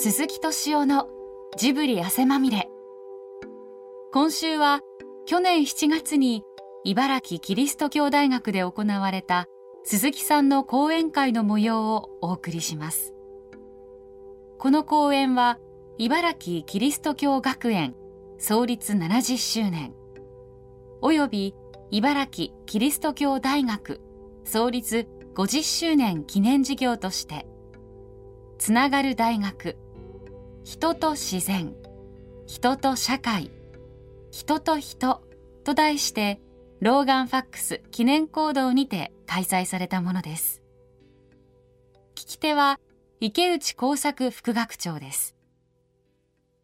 鈴木敏夫のジブリ汗まみれ。今週は去年7月に茨城キリスト教大学で行われた鈴木さんの講演会の模様をお送りします。この講演は茨城キリスト教学園創立70周年。および茨城キリスト教大学創立50周年記念事業として。つながる大学人と自然。人と社会。人と人と題してローガンファックス記念講堂にて開催されたものです。聞き手は池内耕作副学長です。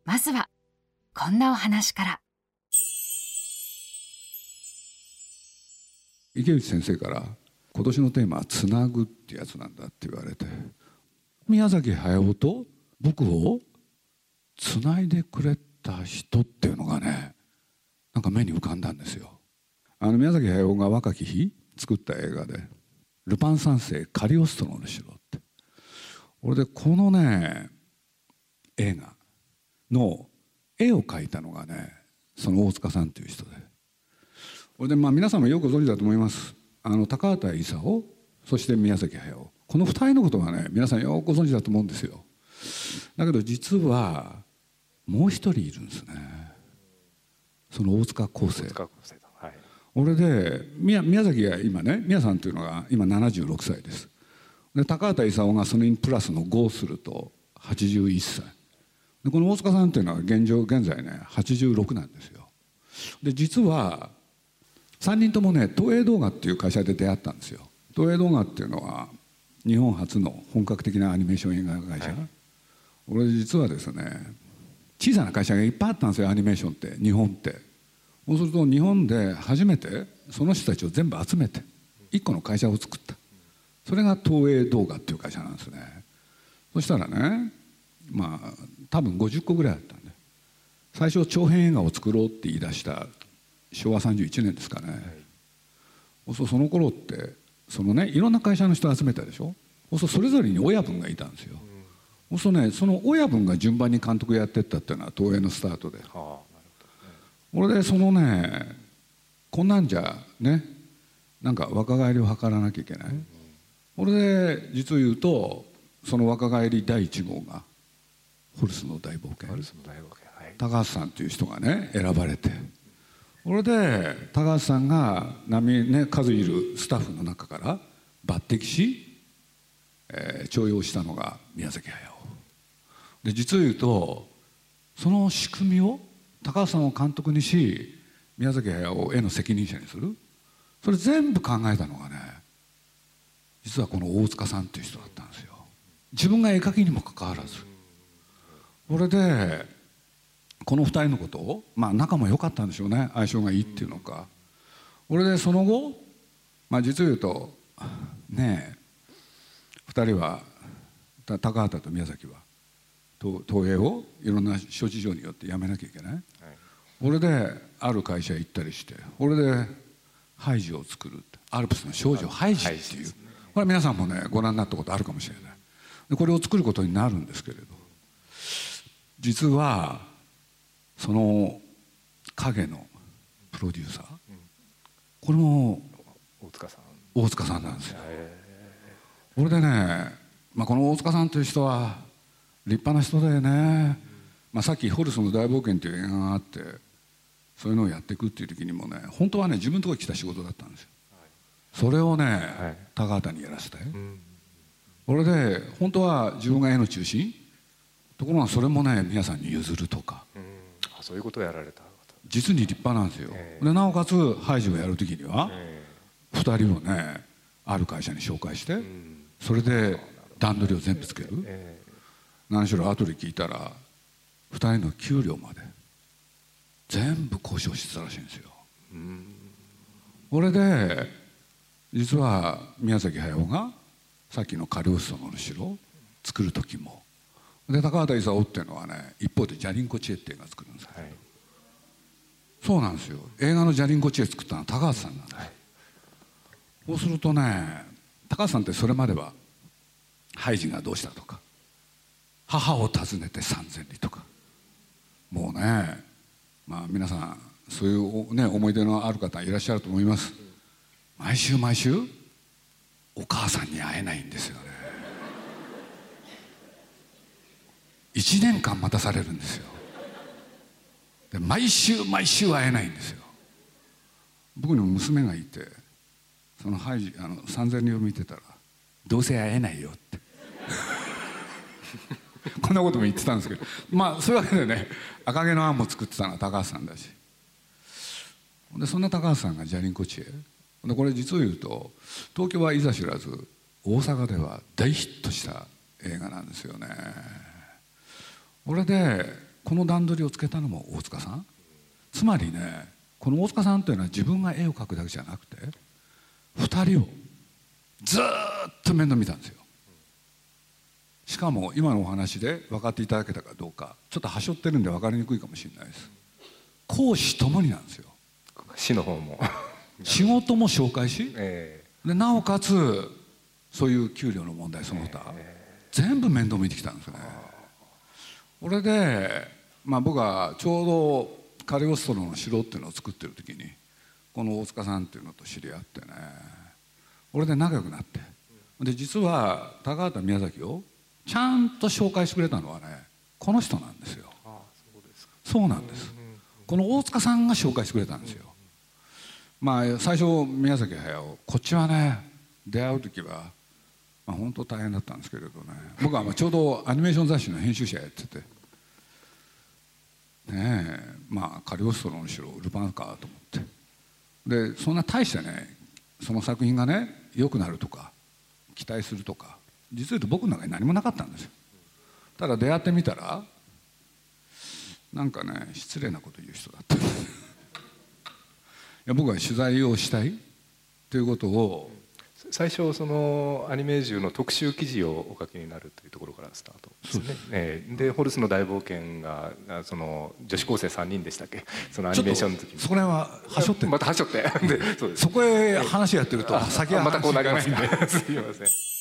まずはこんなお話から。池内先生から今年のテーマは「つなぐ」ってやつなんだって言われて宮崎駿と僕をつないでくれた人っていうのがねなんか目に浮かんだんですよ。あの宮崎駿が若き日作った映画で「ルパン三世カリオストロの城」って。俺でこのね映画の絵を描いたのがねその大塚さんっていう人で。俺でまあ皆さんもよくご存知だと思います。あの高畑勲そして宮崎駿。この2人のことはね皆さんよくご存知だと思うんですよ。だけど実はもう一人いるんですね。その大塚康生はい、俺で宮宮崎が今ね宮さんというのが今76歳です。で高畑勲がそれにプラスの5すると81歳。でこの大塚さんっていうのは現状現在ね86なんですよ。で実は3人ともね東映動画っていう会社で出会ったんですよ。東映動画っていうのは日本初の本格的なアニメーション映画会社、はい、俺実はですね小さな会社がいっぱいあったんですよアニメーションって日本って。そうすると日本で初めてその人たちを全部集めて一個の会社を作った。それが東映動画っていう会社なんですね。そしたらねまあ多分50個ぐらいあったんで。最初長編映画を作ろうって言い出した昭和31年ですかね、はい、そその頃ってそのねいろんな会社の人集めたでしょ。そそれぞれに親分がいたんですよ、うん、そうねその親分が順番に監督やってったっていうのは東映のスタートで、はあね、俺でそのねこんなんじゃねなんか若返りを図らなきゃいけない、うん、俺で実を言うとその若返り第1号がホルスの大冒険。ホルスの大冒険、はい、高橋さんという人がね選ばれて。それで高橋さんが波、ね、数いるスタッフの中から抜擢し、えー、重用したのが宮崎駿で実を言うとその仕組みを高橋さんを監督にし宮崎駿を絵の責任者にする。それ全部考えたのがね実はこの大塚さんっていう人だったんですよ。自分が絵描きにもかかわらず。これでこの2人のことをまあ仲も良かったんでしょうね。相性がいいっていうのか。俺でその後まあ実を言うとねえ2人は高畑と宮崎は東映をいろんな諸事情によって辞めなきゃいけない、はい、俺である会社行ったりして俺でハイジを作るアルプスの少女ハイジっていう。これ皆さんもねご覧になったことあるかもしれない。でこれを作ることになるんですけれど実はその影のプロデューサーこれも大塚さん。大塚さんなんですよ。これでね、まあ、この大塚さんという人は立派な人だよね、まあ、さっき「ホルスの大冒険」っていう映画があってそういうのをやっていくっていう時にもね本当はね自分のところに来た仕事だったんですよ。それをね、はい、高畑にやらせて、うん、これで本当は自分が絵の中心？ところがそれもね皆さんに譲るとか、うん、そういうことをやられた。実に立派なんですよ、えー、でなおかつハイジをやる時には、えー、2人をねある会社に紹介して、うん、それで段取りを全部つける、えー、何しろ後で聞いたら2人の給料まで全部交渉してたらしいんですよ、うん、これで実は宮崎駿がさっきのカリオストの城を作る時もで高畑勲っていうのはね一方でジャリンコ知恵っていう映画作るんですけど、はい、そうなんですよ。映画のジャリンコ知恵作ったのは高橋さんなんです、はい、そうするとね高橋さんってそれまではハイジがどうしたとか母を訪ねて三千里とか。もうねまあ皆さんそういう、ね、思い出のある方いらっしゃると思います。毎週毎週お母さんに会えないんですよね。1年間待たされるんですよ。で毎週毎週会えないんですよ。僕にも娘がいてそのハイあの三千人を見てたらどうせ会えないよって。こんなことも言ってたんですけど。まあそういうわけでね赤毛のアンも作ってたのは高橋さんだし。でそんな高橋さんがジャリンコチへでこれ実を言うと東京はいざ知らず大阪では大ヒットした映画なんですよね。これでこの段取りをつけたのも大塚さん。つまりねこの大塚さんというのは自分が絵を描くだけじゃなくて2人をずっと面倒見たんですよ。しかも今のお話で分かっていただけたかどうかちょっとはしょってるんで分かりにくいかもしれないです。講師ともになんですよ。市の方も。仕事も紹介しえでなおかつそういう給料の問題その他、全部面倒見てきたんですよね。これで、まあ、僕はちょうどカリオストロの城っていうのを作ってる時にこの大塚さんっていうのと知り合ってね。これで仲良くなって。で実は高畑宮崎をちゃんと紹介してくれたのはねこの人なんですよ。ああそうですか。そうなんです。この大塚さんが紹介してくれたんですよ。まあ最初宮崎駿こっちはね出会う時は、まあ、本当大変だったんですけれどね。僕はまあちょうどアニメーション雑誌の編集者やってて。ねえまあカリオストロの城ルパンかと思って。でそんな大してねその作品がね良くなるとか期待するとか実を言うと僕の中に何もなかったんですよ。ただ出会ってみたらなんかね失礼なこと言う人だった いや僕は取材をしたいということを。最初そのアニメージュの特集記事をお書きになるというところからスタートですね。ええ。でホルスの大冒険ががその女子高生3人でしたっけ？そのアニメーションの時に。そこら辺ははしょって。るまたはしょって。でそこへ話やってると先はまたこうなりますん話がで。すいません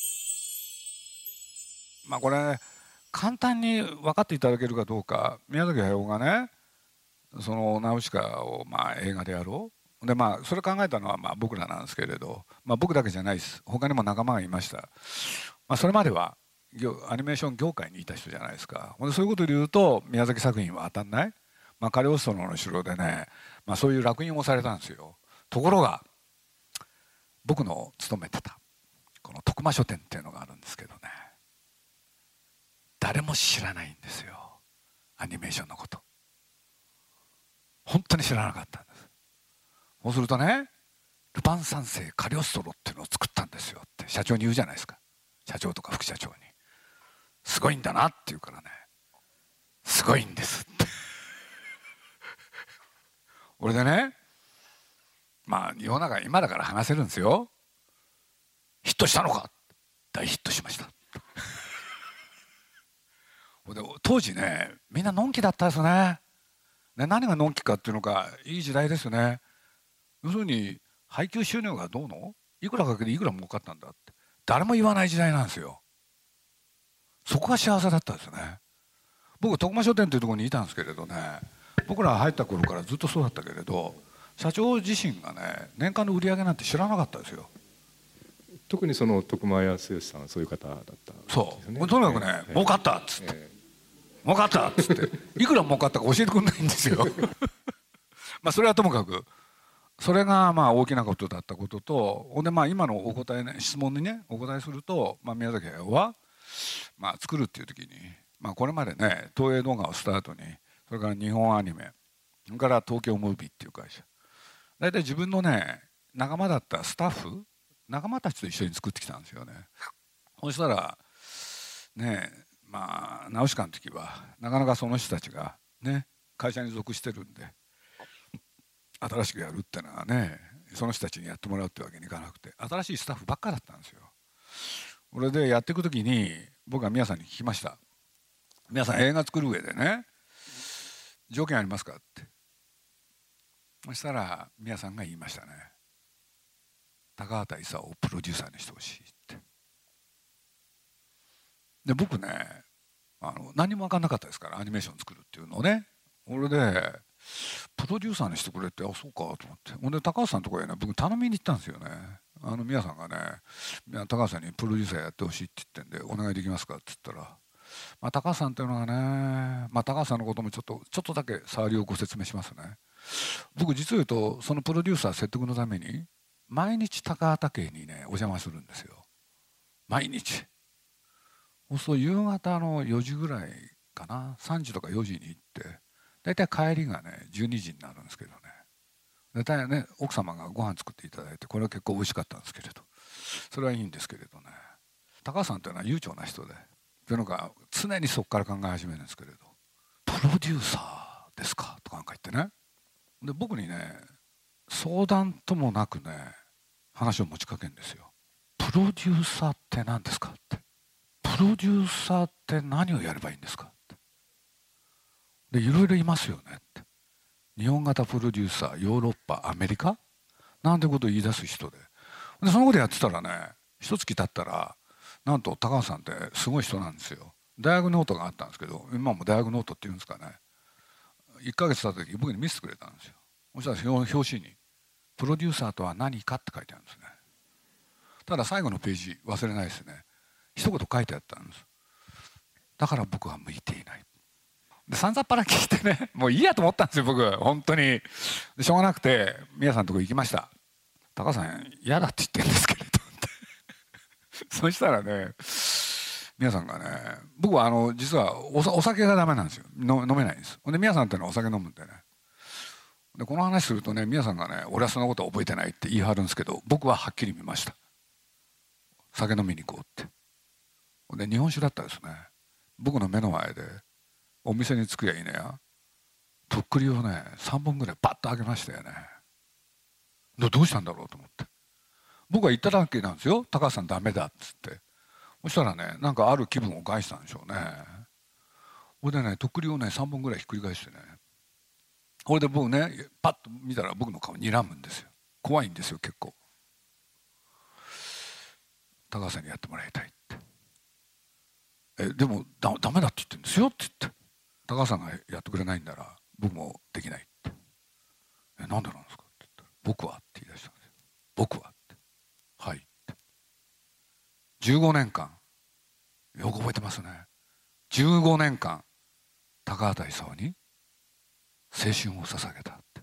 まあこれ簡単に分かっていただけるかどうか宮崎駿がねそのナウシカをまあ映画でやろう。でまあそれ考えたのはまあ僕らなんですけれど、まあ、僕だけじゃないです。他にも仲間がいました、まあ、それまではアニメーション業界にいた人じゃないですか。でそういうことで言うと宮崎作品は当たんない、まあ、カリオストロの城でね、まあ、そういう烙印をされたんですよ。ところが僕の勤めてたこの徳間書店っていうのがあるんですけどね。誰も知らないんですよ。アニメーションのこと。本当に知らなかったんです。そうするとねルパン三世カリオストロっていうのを作ったんですよって社長に言うじゃないですか。社長とか副社長に。すごいんだなって言うからね。すごいんですって。俺でねまあ世の中今だから話せるんですよ。ヒットしたのか。大ヒットしました。当時ねみんなのんきだったですね。ね何がのんきかっていうのかいい時代ですよね。要するに配給収入がどうの？いくらかけていくら儲かったんだって。誰も言わない時代なんですよ。そこが幸せだったですよね。僕徳間書店というところにいたんですけれどね。僕ら入った頃からずっとそうだったけれど社長自身がね年間の売り上げなんて知らなかったですよ。特にその徳間康義さんはそういう方だったんですそう、とにかくね、ええ儲かったっつって、え儲かったっつって。いくら儲かったか教えてくれないんですよ。まあそれはともかく。それがまあ大きなことだったこととほんでまあ今のお答えね質問にねお答えすると、まあ、宮崎駿は、まあ、作るっていう時に、まあ、これまでね東映動画をスタートにそれから日本アニメそれから東京ムービーっていう会社。大体自分のね仲間だったスタッフ仲間たちと一緒に作ってきたんですよね。そしたらねまあナウシカの時はなかなかその人たちがね会社に属してるんで新しくやるってのはねその人たちにやってもらうってわけにいかなくて新しいスタッフばっかだったんですよ。それでやっていく時に僕は皆さんに聞きました「皆さん映画作る上でね条件ありますか?」ってそしたら皆さんが言いましたね「高畑勲をプロデューサーにしてほしい」。で僕ねあの何も分かんなかったですからアニメーション作るっていうのをね。俺でプロデューサーにしてくれってあそうかと思って。ほんで高橋さんのところへね僕頼みに行ったんですよね。あの皆さんがね高橋さんにプロデューサーやってほしいって言ってんでお願いできますかって言ったら、まあ、高橋さんっていうのがね、まあ、高橋さんのこともちょっとちょっとだけ触りをご説明しますね。僕実を言うとそのプロデューサー説得のために毎日高畑家にねお邪魔するんですよ。毎日。そうすると夕方の4時ぐらいかな。3時とか4時に行って。大体帰りがね12時になるんですけどね。大体ね奥様がご飯作っていただいてこれは結構美味しかったんですけれど。それはいいんですけれどね。高橋さんというのは悠長な人でというのが常にそこから考え始めるんですけれど。プロデューサーですか？とかなんか言ってね。で僕にね相談ともなくね話を持ちかけるんですよ。プロデューサーって何ですか？ロデューサーって何をやればいいんですか？ってでいろいろいますよねって。日本型プロデューサーヨーロッパアメリカ？なんてことを言い出す人で。でそのことやってたらね一月経ったらなんと高橋さんってすごい人なんですよ。大学ノートがあったんですけど今も大学ノートっていうんですかね。1ヶ月経った時僕に見せてくれたんですよ。そしたら表紙に「プロデューサーとは何か?」って書いてあるんですね。ただ最後のページ忘れないですね。一言書いてあったんです。だから僕は向いていない。でさんざっぱら聞いてね もういいやと思ったんですよ僕。本当に。しょうがなくて宮さんのとこ行きました。高さん嫌だって言ってるんですけれど。そしたらね皆さんがね僕はあの実はお酒がダメなんですよ。飲めないんです。ほんで宮さんってのはお酒飲むんでね。でこの話するとね皆さんがね俺はそのことは覚えてないって言い張るんですけど僕ははっきり見ました。酒飲みに行こうって。で日本酒だったですね。僕の目の前でお店に着くやいいねや。とっくりをね3本ぐらいバッと開けましたよね。どうしたんだろうと思って。僕は言っただけなんですよ。高橋さんダメだっつって。そしたらねなんかある気分を害したんでしょうね。ほいでねとっくりをね3本ぐらいひっくり返してね。これで僕ねパッと見たら僕の顔睨むんですよ。怖いんですよ結構。高橋さんにやってもらいたいって。えでもだダメだって言ってるんですよって言って高橋さんがやってくれないんなら僕もできないってえなんでなんですか？って言ったら僕はって言い出したんですよ僕はってはいって。15年間。よく覚えてますね。15年間。高畑勲に青春を捧げたって。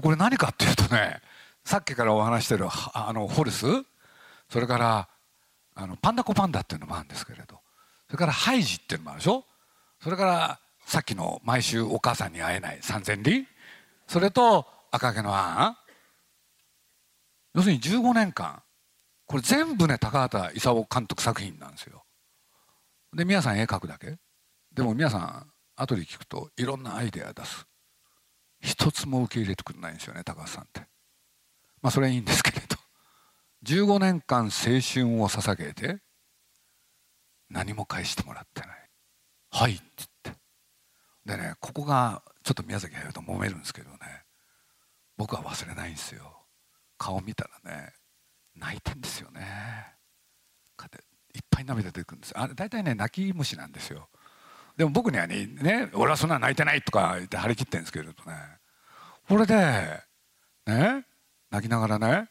これ何かっていうとねさっきからお話してるあのホルス？それからあのパンダコパンダっていうのもあるんですけれど。それからハイジっていうのもあるでしょ？それからさっきの毎週お母さんに会えない。三千里？それと赤毛のアン？要するに15年間。これ全部ね高畑勲監督作品なんですよ。で皆さん絵描くだけ。でも皆さん後で聞くといろんなアイデア出す。一つも受け入れてくれないんですよね高橋さんって。まあそれはいいんですけれど。15年間青春を捧げて何も返してもらってない「はい」って言って。でねここがちょっと宮崎駿と揉めるんですけどね。僕は忘れないんですよ。顔見たらね泣いてんですよね。いっぱい涙出てくるんです。あれ大体ね泣き虫なんですよ。でも僕にはねね俺はそんな泣いてないとか言って張り切ってるんですけれどね。これでね泣きながらね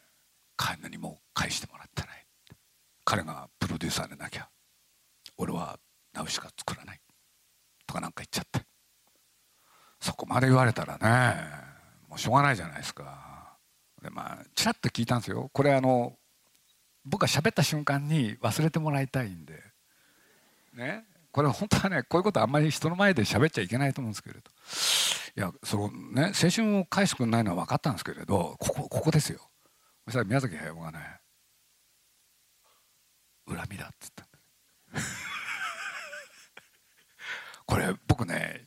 何も返してもらってない。彼がプロデューサーでなきゃ。俺はナウシカ作らない。とかなんか言っちゃって。そこまで言われたらねもうしょうがないじゃないですか。でまあちらっと聞いたんですよ。これあの僕が喋った瞬間に忘れてもらいたいんで。ね。これ本当はねこういうことあんまり人の前で喋っちゃいけないと思うんですけれど。いやそのね青春を返してくれないのは分かったんですけれどここここですよ。そしたら宮崎駿がね恨みだっつった。これ僕ね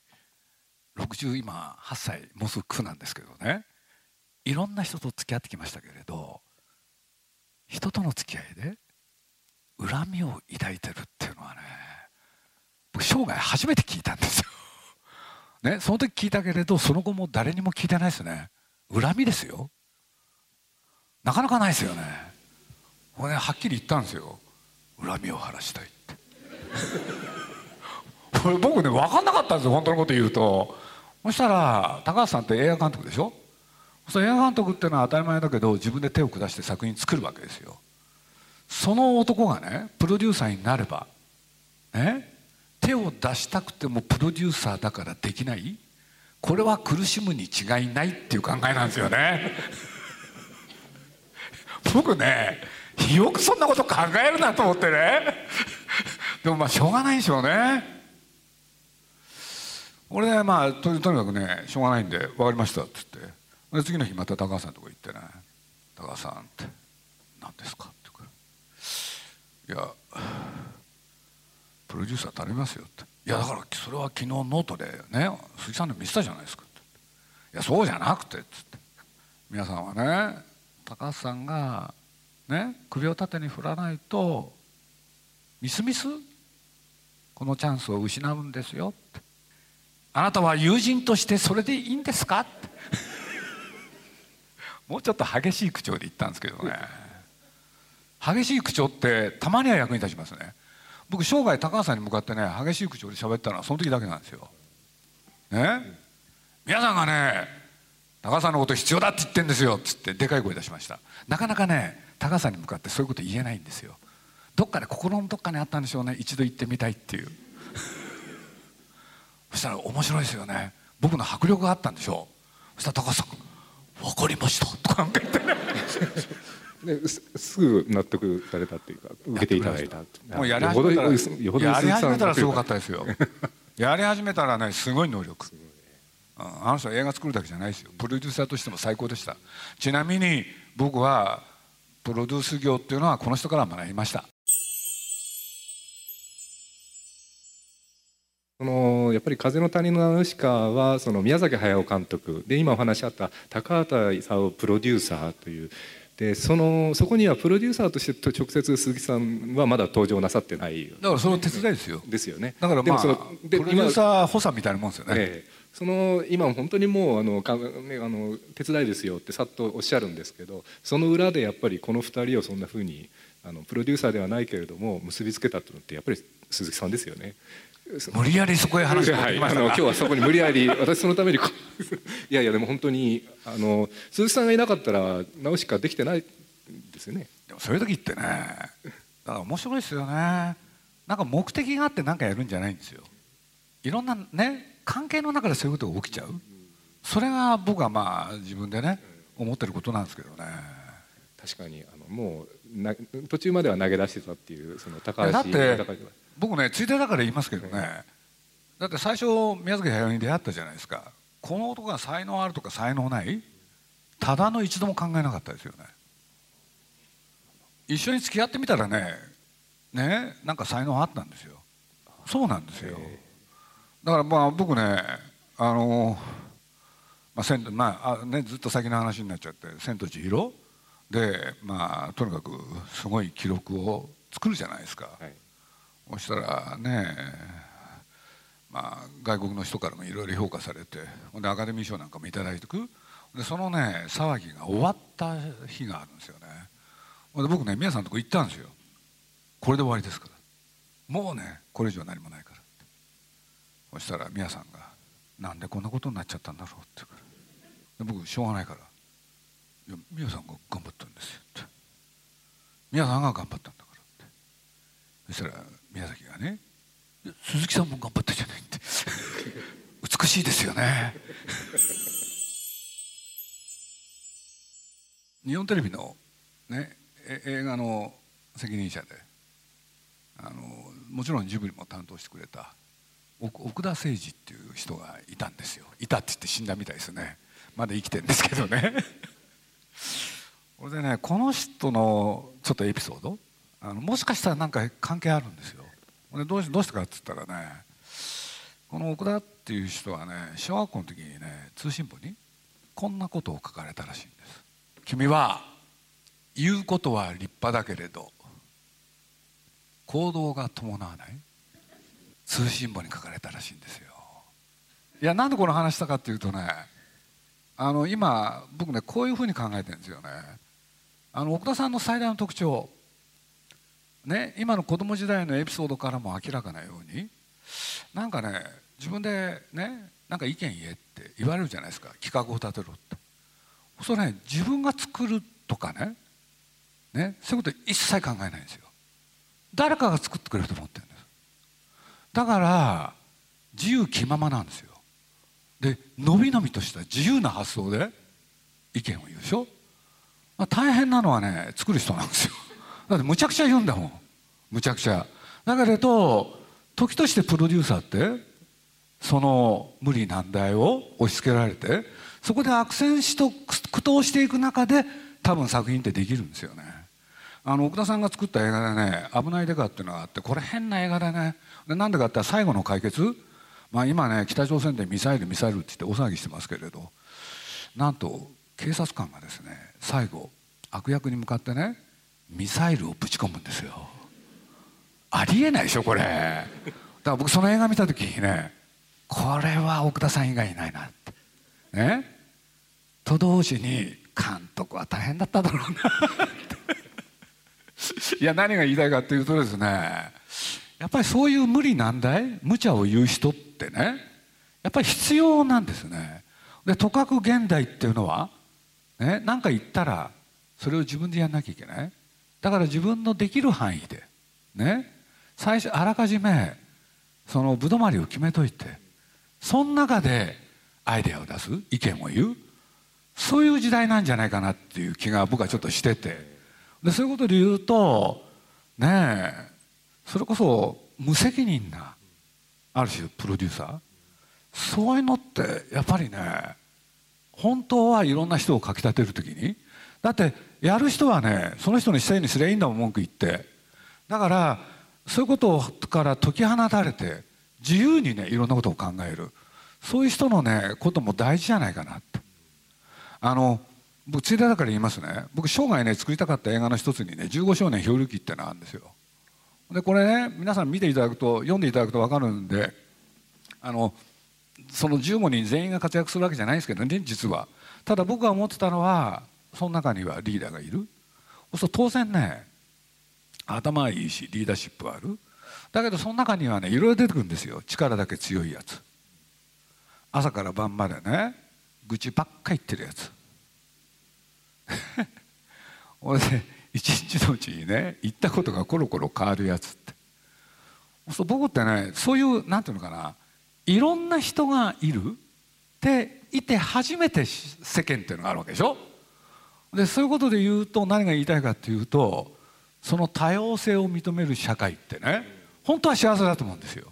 60今8歳もうすぐ9なんですけどね。いろんな人と付き合ってきましたけれど人との付き合いで恨みを抱いてるっていうのはね僕生涯初めて聞いたんですよ。ね、その時聞いたけれどその後も誰にも聞いてないですね。恨みですよ。なかなかないですよね。俺はっきり言ったんですよ。恨みを晴らしたいって。こ れ僕ね分かんなかったんですよ本当のこと言うと。そしたら高橋さんって映画監督でしょ？そ映画監督っていうのは当たり前だけど自分で手を下して作品作るわけですよ。その男がねプロデューサーになればね手を出したくてもプロデューサーだからできない。これは苦しむに違いないっていう考えなんですよね。僕ねよくそんなこと考えるなと思ってね。でもまあしょうがないでしょうね。俺ねまあとにかくねしょうがないんで「分かりました」っつって。で次の日また高橋さんのとこ行ってね「高橋さん」って「何ですか?」って言うから「いやプロデューサー頼みますよ」って「いやだからそれは昨日ノートでね鈴木さんで見せたじゃないですか」って「いやそうじゃなくて」っつって。皆さんはね高橋さんがね首を縦に振らないとみすみすこのチャンスを失うんですよ。ってあなたは友人としてそれでいいんですか？もうちょっと激しい口調で言ったんですけどね。激しい口調ってたまには役に立ちますね。僕生涯高橋さんに向かってね激しい口調で喋ったのはその時だけなんですよ。ね？皆さんがね高橋さんのこと必要だって言ってんですよっつってでかい声出しました。なかなかね高橋さんに向かってそういうこと言えないんですよ。どっかで心のどっかにあったんでしょうね。一度言ってみたいっていう。そしたら面白いですよね。僕の迫力があったんでしょう。そしたら高橋さん「分かりました」とか言ってね。で すすぐ納得されたっていうか受けていただいた。もうやり始めたらやり始めたらすごかったですよ。やり始めたらねすごい能力。あの人は映画作るだけじゃないですよ。プロデューサーとしても最高でした。ちなみに僕はプロデュース業っていうのはこの人から学びましたそのやっぱり「風の谷のナウシカ」はその宮崎駿監督。で今お話あった高畑勲プロデューサーという。でそのそこにはプロデューサーとして直接鈴木さんはまだ登場なさってないだからその手伝いですよ。ですよね。だからまあプロデューサー補佐みたいなもんですよね、ええその今本当にもうあのか、ね、あの手伝いですよってさっとおっしゃるんですけどその裏でやっぱりこの2人をそんなふうにあのプロデューサーではないけれども結びつけたというのってやっぱり鈴木さんですよね。無理やりそこへ話がはい、あの今日はそこに無理やり私そのためにいやいやでも本当にあの鈴木さんがいなかったら直しかできてないですよね。でもそういう時ってねだから面白いですよね。なんか目的があって何かやるんじゃないんですよ。いろんなね関係の中でそういうことが起きちゃう？それが僕はまあ自分でね思ってることなんですけどね。確かにあのもうな途中までは投げ出してたっていうその高橋だって僕ねついでだから言いますけどね。だって最初宮崎駿に出会ったじゃないですか。この男が才能あるとか才能ない？ただの一度も考えなかったですよね。一緒に付き合ってみたらねねなんか才能あったんですよ。そうなんですよだからまあ僕ねあのまあ千まあねずっと先の話になっちゃって「千と千尋」でまあとにかくすごい記録を作るじゃないですか、はい、そしたらねまあ外国の人からもいろいろ評価されてでアカデミー賞なんかも頂いてく。でそのね騒ぎが終わった日があるんですよね。で僕ね宮さんのとこ行ったんですよ。これで終わりですから。もうねこれ以上何もないからそしたら宮さんが「なんでこんなことになっちゃったんだろう」って言うから。僕しょうがないから「いや宮さんが頑張ったんですよ」って「宮さんが頑張ったんだから」って。そしたら宮崎がね「鈴木さんも頑張ったじゃない」って。美しいですよね。日本テレビのね映画の責任者であのもちろんジブリも担当してくれた奥田誠二っていう人がいたんですよ。いたって言って死んだみたいですね。まだ生きてるんですけどね。これでねこの人のちょっとエピソードあのもしかしたら何か関係あるんですよ。でどうしどうしてかっつったらねこの奥田っていう人はね小学校の時にね通信簿にこんなことを書かれたらしいんです。君は言うことは立派だけれど行動が伴わない。通信簿に書かれたらしいんですよ。いやなんでこの話したかっていうとねあの今僕ねこういうふうに考えてるんですよね。あの奥田さんの最大の特徴ね今の子供時代のエピソードからも明らかなようになんかね自分でねなんか意見言えって言われるじゃないですか。企画を立てろって。それね自分が作るとかねねそういうこと一切考えないんですよ。誰かが作ってくれると思ってるだから自由気ままなんですよ。でのびのびとした自由な発想で意見を言うでしょ、まあ、大変なのはね作る人なんですよ。だってむちゃくちゃ言うんだもん。むちゃくちゃ。だけれど時としてプロデューサーってその無理難題を押し付けられてそこで悪戦しと苦闘していく中で多分作品ってできるんですよね。あの奥田さんが作った映画でね「危ないデカ」っていうのがあってこれ変な映画でね。でなんでかって最後の解決。まあ今ね北朝鮮でミサイルミサイルって言って大騒ぎしてますけれど。なんと警察官がですね最後悪役に向かってねミサイルをぶち込むんですよ。ありえないでしょこれ。だから僕その映画見た時にねこれは奥田さん以外いないなって。ね。と同時に監督は大変だっただろうな。いや何が言いたいかっていうとですねやっぱりそういう無理難題無茶を言う人ってねやっぱり必要なんですね。でとかく現代っていうのはね何か言ったらそれを自分でやんなきゃいけない。だから自分のできる範囲でね最初あらかじめそのぶどまりを決めといてその中でアイデアを出す意見を言う。そういう時代なんじゃないかなっていう気が僕はちょっとしてて。でそういうことで言うとねえそれこそ無責任なある種プロデューサー。そういうのってやっぱりね本当はいろんな人をかきたてる時にだってやる人はねその人の姿勢にすりゃいいんだもん文句言って。だからそういうことから解き放たれて自由にねいろんなことを考える。そういう人のねことも大事じゃないかなって。あの僕ついでだから言いますね。僕生涯ね作りたかった映画の一つにね「15少年漂流記」ってのがあるんですよ。でこれね皆さん見ていただくと読んでいただくと分かるんであのその15人全員が活躍するわけじゃないですけどね実は。ただ僕が思ってたのはその中にはリーダーがいる。そうすると当然ね頭はいいしリーダーシップはある。だけどその中にはねいろいろ出てくるんですよ。力だけ強いやつ。朝から晩までね愚痴ばっか言ってるやつ。俺で一日のうちにね言ったことがコロコロ変わるやつって。そう僕ってねそういうなんていうのかないろんな人がいるっていて初めて世間っていうのがあるわけでしょ。でそういうことで言うと何が言いたいかっていうとその多様性を認める社会ってね本当は幸せだと思うんですよ。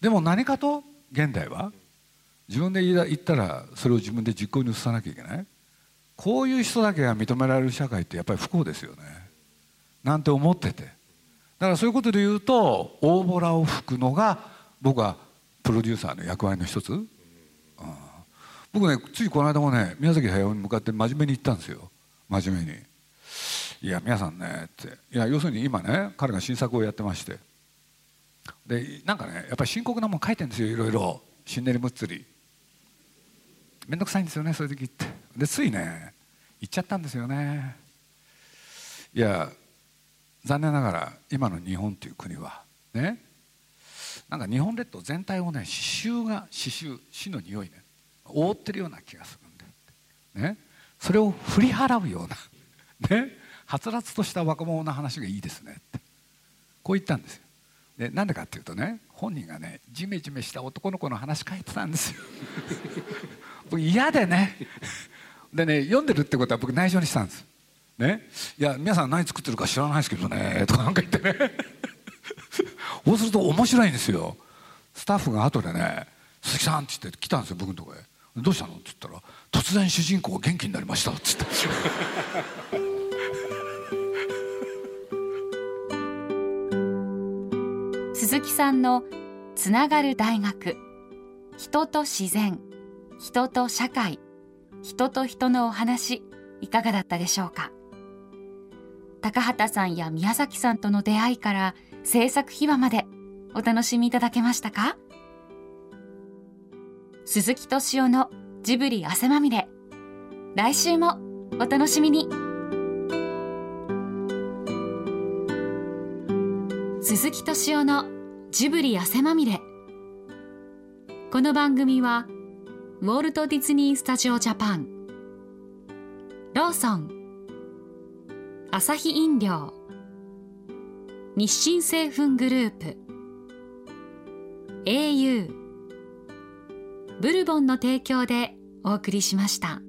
でも何かと現代は自分で言ったらそれを自分で実行に移さなきゃいけない。こういう人だけが認められる社会ってやっぱり不幸ですよね。なんて思ってて。だからそういうことで言うと大ボラを吹くのが僕はプロデューサーの役割の一つ、うん、僕ねついこの間もね宮崎駿に向かって真面目に言ったんですよ。真面目に「いや皆さんね」って。いや要するに今ね彼が新作をやってまして。でなんかねやっぱり深刻なもん書いてるんですよいろいろ。シンネリムッツリ面倒くさいんですよねそういう時って。でついね言っちゃったんですよね。いや残念ながら今の日本という国はねなんか日本列島全体をね刺繍が刺繍死の匂いね覆ってるような気がするんでねそれを振り払うような ねはつらつとした若者の話がいいですね。ってこう言ったんですよ。でなんでかっていうとね本人がねジメジメした男の子の話書いてたんですよ。僕嫌でね。でね読んでるってことは僕内緒にしたんです。ね。いや皆さん何作ってるか知らないですけどね。とかなんか言ってね。そうすると面白いんですよ。スタッフが後でね「鈴木さん」って言って来たんですよ僕のとこへ「どうしたの?」って言ったら「突然主人公元気になりました」っつって。鈴木さんのつながる大学。人と自然。人と社会。人と人のお話いかがだったでしょうか？高畑さんや宮崎さんとの出会いから制作秘話までお楽しみいただけましたか？鈴木敏夫のジブリ汗まみれ。来週もお楽しみに。鈴木敏夫のジブリ汗まみれ。この番組はウォルト・ディズニー・スタジオ・ジャパン。ローソン。アサヒ飲料。日清製粉グループ。au ブルボンの提供でお送りしました。